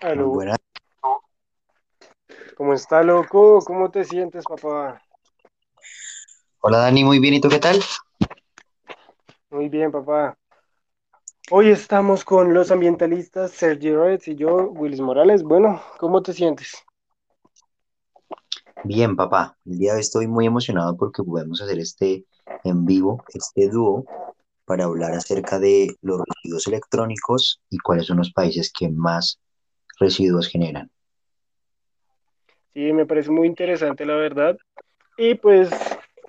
Aló, buenas. ¿cómo está, loco? ¿Cómo te sientes, papá? Hola Dani, muy bien. ¿Y tú qué tal? Muy bien, papá. Hoy estamos con los ambientalistas Sergi Reyes y yo, Willis Morales. Bueno, ¿cómo te sientes? Bien, papá. El día de hoy estoy muy emocionado porque podemos hacer este en vivo, este dúo, para hablar acerca de los residuos electrónicos y cuáles son los países que más residuos generan. Sí, me parece muy interesante, la verdad. Y pues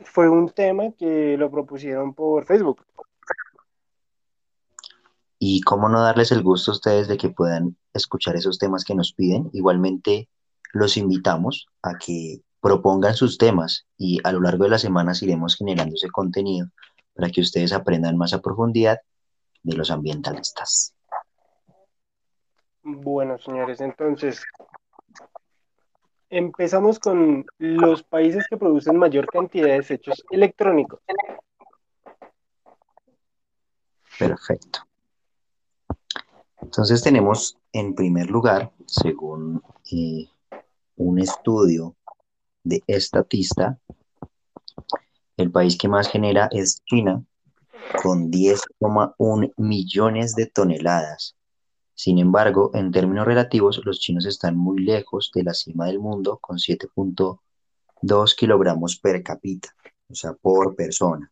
fue un tema que lo propusieron por Facebook. Y cómo no darles el gusto a ustedes de que puedan escuchar esos temas que nos piden. Igualmente, los invitamos a que propongan sus temas y a lo largo de las semanas iremos generando ese contenido para que ustedes aprendan más a profundidad de los ambientalistas. Bueno, señores, entonces empezamos con los países que producen mayor cantidad de desechos electrónicos. Perfecto. Entonces tenemos en primer lugar, según eh, un estudio de Estatista, el país que más genera es China, con 10,1 millones de toneladas. Sin embargo, en términos relativos, los chinos están muy lejos de la cima del mundo, con 7.2 kilogramos per cápita, o sea, por persona.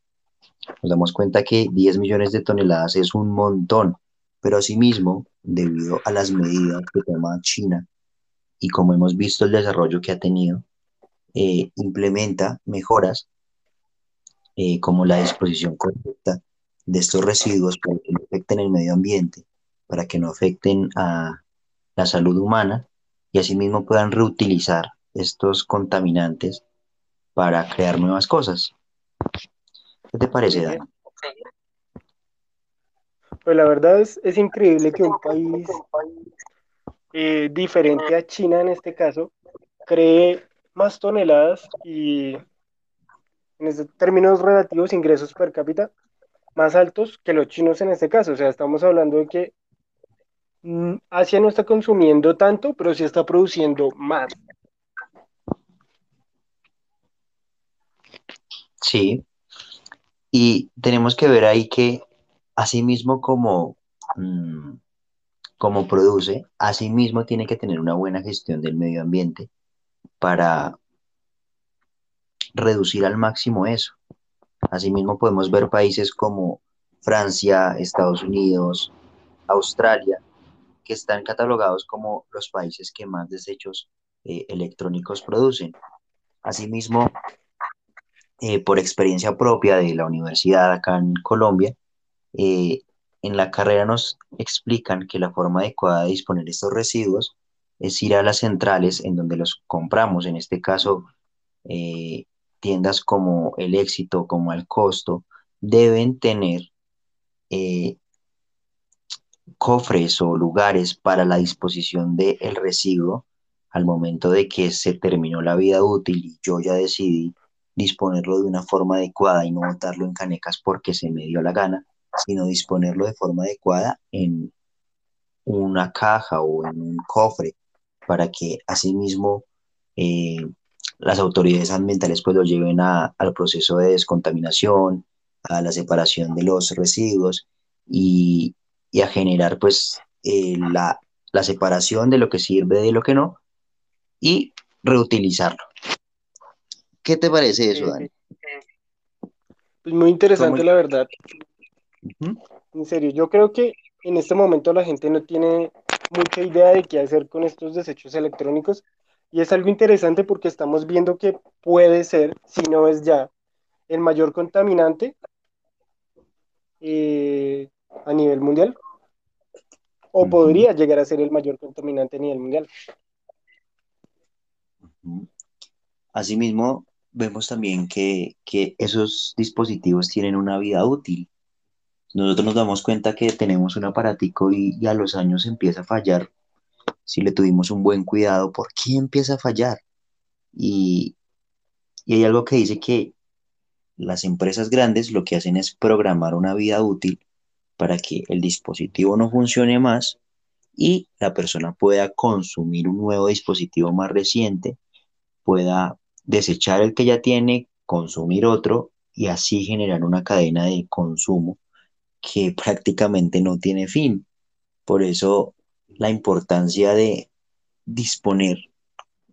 Nos damos cuenta que 10 millones de toneladas es un montón, pero asimismo, debido a las medidas que toma China y como hemos visto el desarrollo que ha tenido, eh, implementa mejoras eh, como la disposición correcta de estos residuos para que no afecten el medio ambiente, para que no afecten a la salud humana y asimismo puedan reutilizar estos contaminantes para crear nuevas cosas. ¿Qué te parece, Dani? Pues la verdad es, increíble que un país eh, diferente a China en este caso cree más toneladas y en este- términos relativos ingresos per cápita más altos que los chinos en este caso. O sea, estamos hablando de que Asia no está consumiendo tanto, pero sí está produciendo más. Sí, y tenemos que ver ahí que asimismo como, mm, como produce, asimismo tiene que tener una buena gestión del medio ambiente para reducir al máximo eso. Asimismo podemos ver países como Francia, Estados Unidos, Australia, que están catalogados como los países que más desechos eh, electrónicos producen. Asimismo, eh, por experiencia propia de la universidad acá en Colombia, eh, en la carrera nos explican que la forma adecuada de disponer estos residuos es ir a las centrales en donde los compramos, en este caso tiendas como El Éxito, como Al Costo, deben tener cofres o lugares para la disposición del residuo al momento de que se terminó la vida útil y yo ya decidí disponerlo de una forma adecuada y no botarlo en canecas porque se me dio la gana, sino disponerlo de forma adecuada en una caja o en un cofre para que asimismo eh, las autoridades ambientales pues lo lleven a- al proceso de descontaminación, a la separación de los residuos y, y a generar pues eh, la, la separación de lo que sirve de lo que no y reutilizarlo. ¿Qué te parece eso, Dani? Pues muy interesante, ¿Cómo- la verdad. En serio, yo creo que en este momento la gente no tiene mucha idea de qué hacer con estos desechos electrónicos y es algo interesante porque estamos viendo que puede ser, si no es ya, el mayor contaminante eh, a nivel mundial o podría llegar a ser el mayor contaminante a nivel mundial. Asimismo, vemos también que, que esos dispositivos tienen una vida útil. Nosotros nos damos cuenta que tenemos un aparatico y, y a los años empieza a fallar. Si le tuvimos un buen cuidado, ¿por qué empieza a fallar? Y, y hay algo que dice que las empresas grandes lo que hacen es programar una vida útil para que el dispositivo no funcione más y la persona pueda consumir un nuevo dispositivo más reciente, pueda desechar el que ya tiene, consumir otro y así generar una cadena de consumo que prácticamente no tiene fin. Por eso la importancia de disponer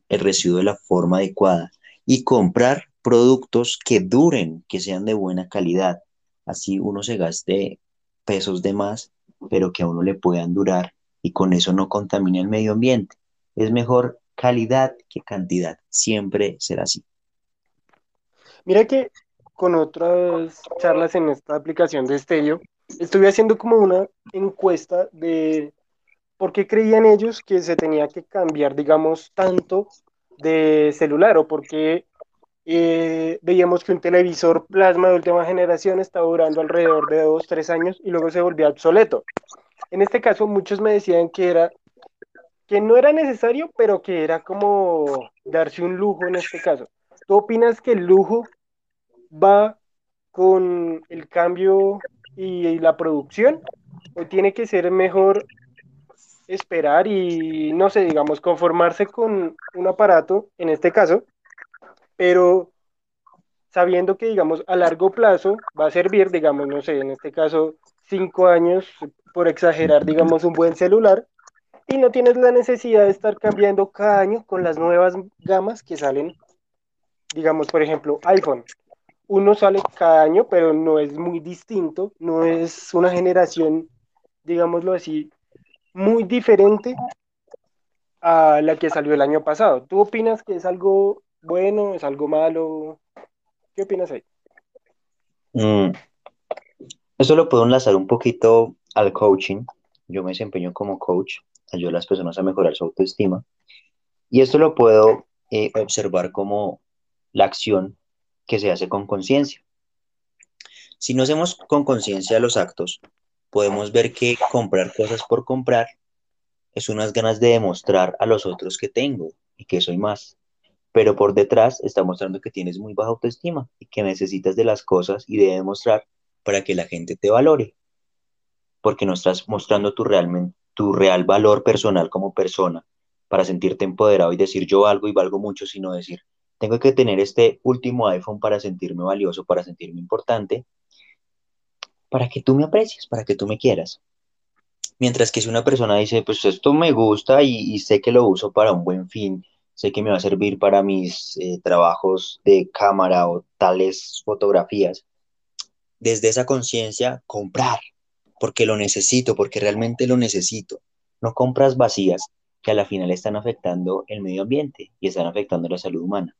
el residuo de la forma adecuada y comprar productos que duren, que sean de buena calidad. Así uno se gaste pesos de más, pero que a uno le puedan durar y con eso no contamine el medio ambiente. Es mejor calidad que cantidad. Siempre será así. Mira que con otras charlas en esta aplicación de Estello, estuve haciendo como una encuesta de por qué creían ellos que se tenía que cambiar, digamos, tanto de celular o por qué eh, veíamos que un televisor plasma de última generación estaba durando alrededor de dos, tres años y luego se volvía obsoleto. En este caso, muchos me decían que era que no era necesario, pero que era como darse un lujo en este caso. ¿Tú opinas que el lujo va con el cambio y, la producción? ¿O tiene que ser mejor esperar y, no sé, digamos, conformarse con un aparato, en este caso, pero sabiendo que, digamos, a largo plazo va a servir, digamos, no sé, en este caso, cinco años, por exagerar, digamos, un buen celular, y no tienes la necesidad de estar cambiando cada año con las nuevas gamas que salen, digamos, por ejemplo, iPhone. Uno sale cada año, pero no es muy distinto, no es una generación, digámoslo así, muy diferente a la que salió el año pasado. ¿Tú opinas que es algo bueno, es algo malo? ¿Qué opinas ahí? Mm, eso lo puedo enlazar un poquito al coaching. Yo me desempeño como coach, ayudo a las personas a mejorar su autoestima. Y esto lo puedo eh, observar como la acción que se hace con conciencia. Si no hacemos con conciencia los actos, podemos ver que comprar cosas por comprar es unas ganas de demostrar a los otros que tengo y que soy más. Pero por detrás está mostrando que tienes muy baja autoestima y que necesitas de las cosas y de demostrar para que la gente te valore. Porque no estás mostrando tu, realmente, tu real valor personal como persona para sentirte empoderado y decir yo valgo y valgo mucho, sino decir tengo que tener este último iPhone para sentirme valioso, para sentirme importante para que tú me aprecies, para que tú me quieras. Mientras que si una persona dice, pues esto me gusta y, sé que lo uso para un buen fin, sé que me va a servir para mis eh, trabajos de cámara o tales fotografías, desde esa conciencia, comprar, porque lo necesito, porque realmente lo necesito. No compras vacías que a la final están afectando el medio ambiente y están afectando la salud humana.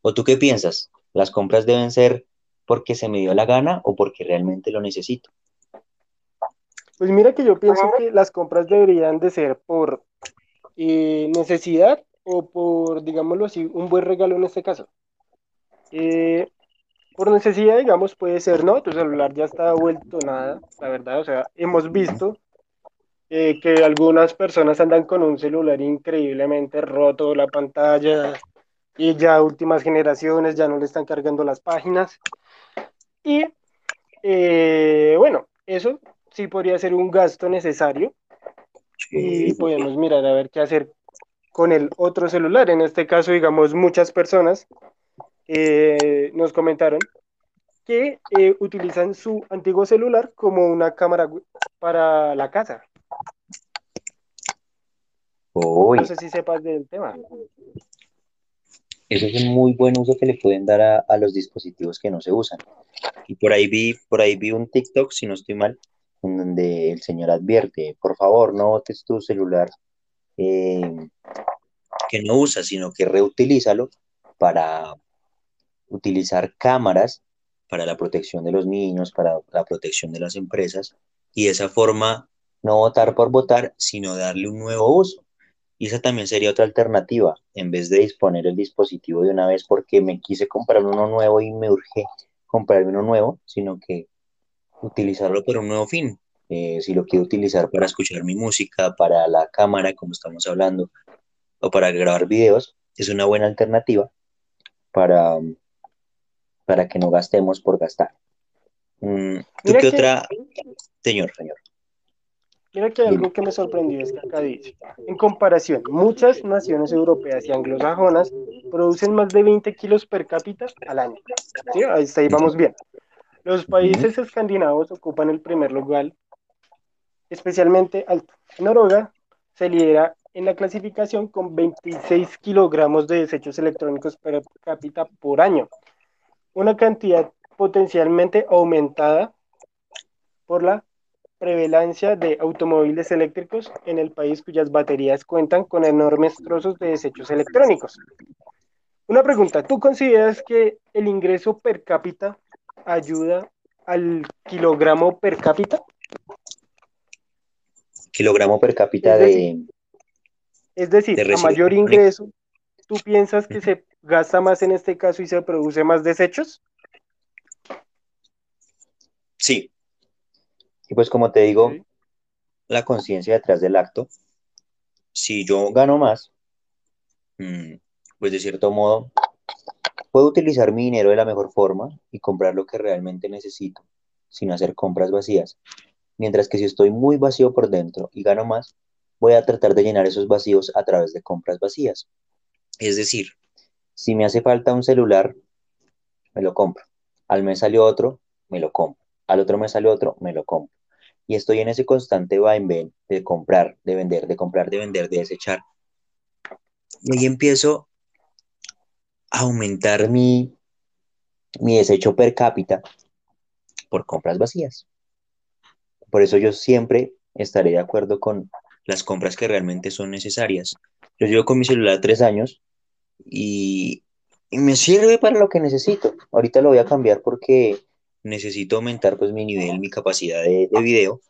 ¿O tú qué piensas? ¿Las compras deben ser porque se me dio la gana o porque realmente lo necesito. Pues mira que yo pienso que las compras deberían de ser por eh, necesidad o por, digámoslo así, un buen regalo en este caso. Eh, por necesidad, digamos, puede ser, ¿no? Tu celular ya está vuelto nada, la verdad, o sea, hemos visto eh, que algunas personas andan con un celular increíblemente roto, la pantalla, y ya últimas generaciones ya no le están cargando las páginas. Y eh, bueno, eso sí podría ser un gasto necesario y podemos mirar a ver qué hacer con el otro celular. En este caso, digamos, muchas personas eh, nos comentaron que eh, utilizan su antiguo celular como una cámara para la casa. No sé si sepas del tema. Eso es un muy buen uso que le pueden dar a, los dispositivos que no se usan. Y por ahí vi, por ahí vi un TikTok, si no estoy mal, en donde el señor advierte, por favor, no botes tu celular eh, que no usas, sino que reutilízalo para utilizar cámaras para la protección de los niños, para la protección de las empresas, y de esa forma no votar por votar, sino darle un nuevo uso. Y esa también sería otra alternativa, en vez de disponer el dispositivo de una vez porque me quise comprar uno nuevo y me urge comprarme uno nuevo, sino que utilizarlo para un nuevo fin. Eh, si lo quiero utilizar para escuchar mi música, para la cámara, como estamos hablando, o para grabar videos, es una buena alternativa para, para que no gastemos por gastar. Mm, ¿Tú qué otra? Señor, señor. Mira que algo que me sorprendió es que acá dice, en comparación, muchas naciones europeas y anglosajonas producen más de 20 kilos per cápita al año. ¿Sí? Ahí, ahí vamos bien. Los países escandinavos ocupan el primer lugar, especialmente alto. Noruega se lidera en la clasificación con 26 kilogramos de desechos electrónicos per cápita por año, una cantidad potencialmente aumentada por la prevalencia de automóviles eléctricos en el país cuyas baterías cuentan con enormes trozos de desechos electrónicos. Una pregunta, ¿tú consideras que el ingreso per cápita ayuda al kilogramo per cápita? Kilogramo per cápita de, es decir, de a mayor ingreso, ¿tú piensas que se gasta más en este caso y se produce más desechos? Sí. Y pues como te digo, la conciencia detrás del acto, si yo gano más, mm, pues de cierto modo, puedo utilizar mi dinero de la mejor forma y comprar lo que realmente necesito, sin hacer compras vacías. Mientras que si estoy muy vacío por dentro y gano más, voy a tratar de llenar esos vacíos a través de compras vacías. Es decir, si me hace falta un celular, me lo compro. Al mes salió otro, me lo compro. Al otro mes salió otro, me lo compro. Y estoy en ese constante vaivén de comprar, de vender, de comprar, de vender, de desechar. Y ahí empiezo aumentar mi, mi desecho per cápita por compras vacías. Por eso yo siempre estaré de acuerdo con las compras que realmente son necesarias. Yo llevo con mi celular tres años y, y me sirve para lo que necesito. Ahorita lo voy a cambiar porque necesito aumentar pues mi nivel, mi capacidad de, de video,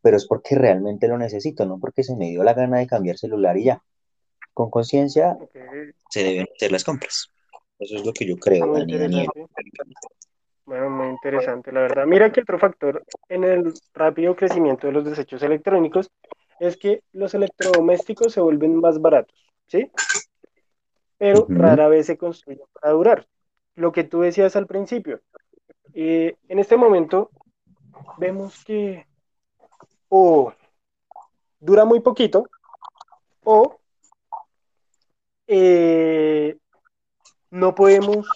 pero es porque realmente lo necesito, no porque se me dio la gana de cambiar celular y ya. Con conciencia se deben hacer las compras. Eso es lo que yo creo, muy Dani, Daniel. interesante. Bueno, muy interesante, la verdad. Mira que otro factor en el rápido crecimiento de los desechos electrónicos es que los electrodomésticos se vuelven más baratos, ¿sí? Pero rara vez se construyen para durar. Lo que tú decías al principio, eh, en este momento vemos que o dura muy poquito o eh, no podemos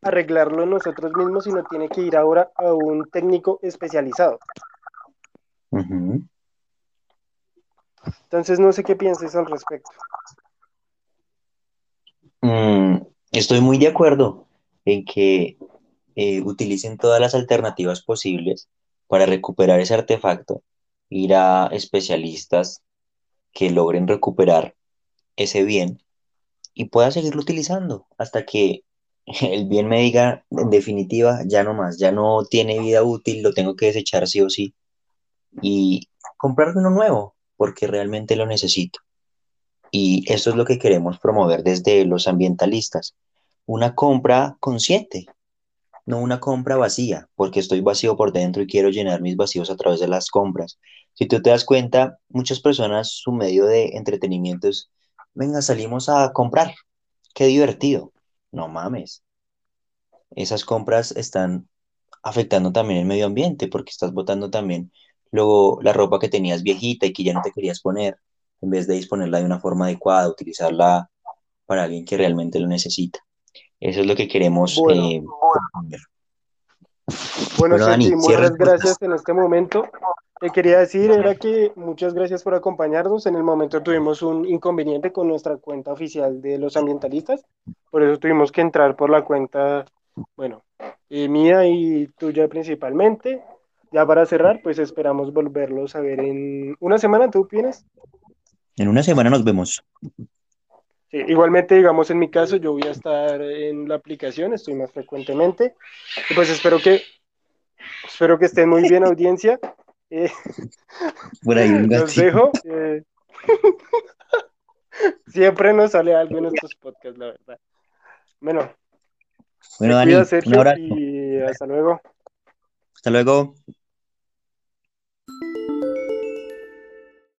arreglarlo nosotros mismos, sino tiene que ir ahora a un técnico especializado. Entonces, no sé qué pienses al respecto. Mm, estoy muy de acuerdo en que eh, utilicen todas las alternativas posibles para recuperar ese artefacto, ir a especialistas que logren recuperar ese bien y pueda seguirlo utilizando hasta que el bien me diga, en definitiva, ya no más, ya no tiene vida útil, lo tengo que desechar sí o sí y comprar uno nuevo porque realmente lo necesito. Y eso es lo que queremos promover desde los ambientalistas. Una compra consciente, no una compra vacía, porque estoy vacío por dentro y quiero llenar mis vacíos a través de las compras. Si tú te das cuenta, muchas personas, su medio de entretenimiento es, venga, salimos a comprar, qué divertido. No mames. Esas compras están afectando también el medio ambiente, porque estás botando también luego la ropa que tenías viejita y que ya no te querías poner, en vez de disponerla de una forma adecuada, utilizarla para alguien que realmente lo necesita. Eso es lo que queremos Bueno, eh, bueno, Dani, muchas gracias en este momento. Te quería decir, era que muchas gracias por acompañarnos. En el momento tuvimos un inconveniente con nuestra cuenta oficial de los ambientalistas, por eso tuvimos que entrar por la cuenta, bueno, eh, mía y tuya principalmente. Ya para cerrar, pues esperamos volverlos a ver en una semana, ¿tú opinas? En una semana nos vemos. Sí, igualmente, digamos, en mi caso, yo voy a estar en la aplicación, estoy más frecuentemente. Y pues espero que, espero que estén muy bien, audiencia. Eh, Por ahí un los dejo. eh. Siempre nos sale algo en estos podcasts, la verdad. Bueno, Bueno, Dani, un abrazo. y hasta luego. Hasta luego.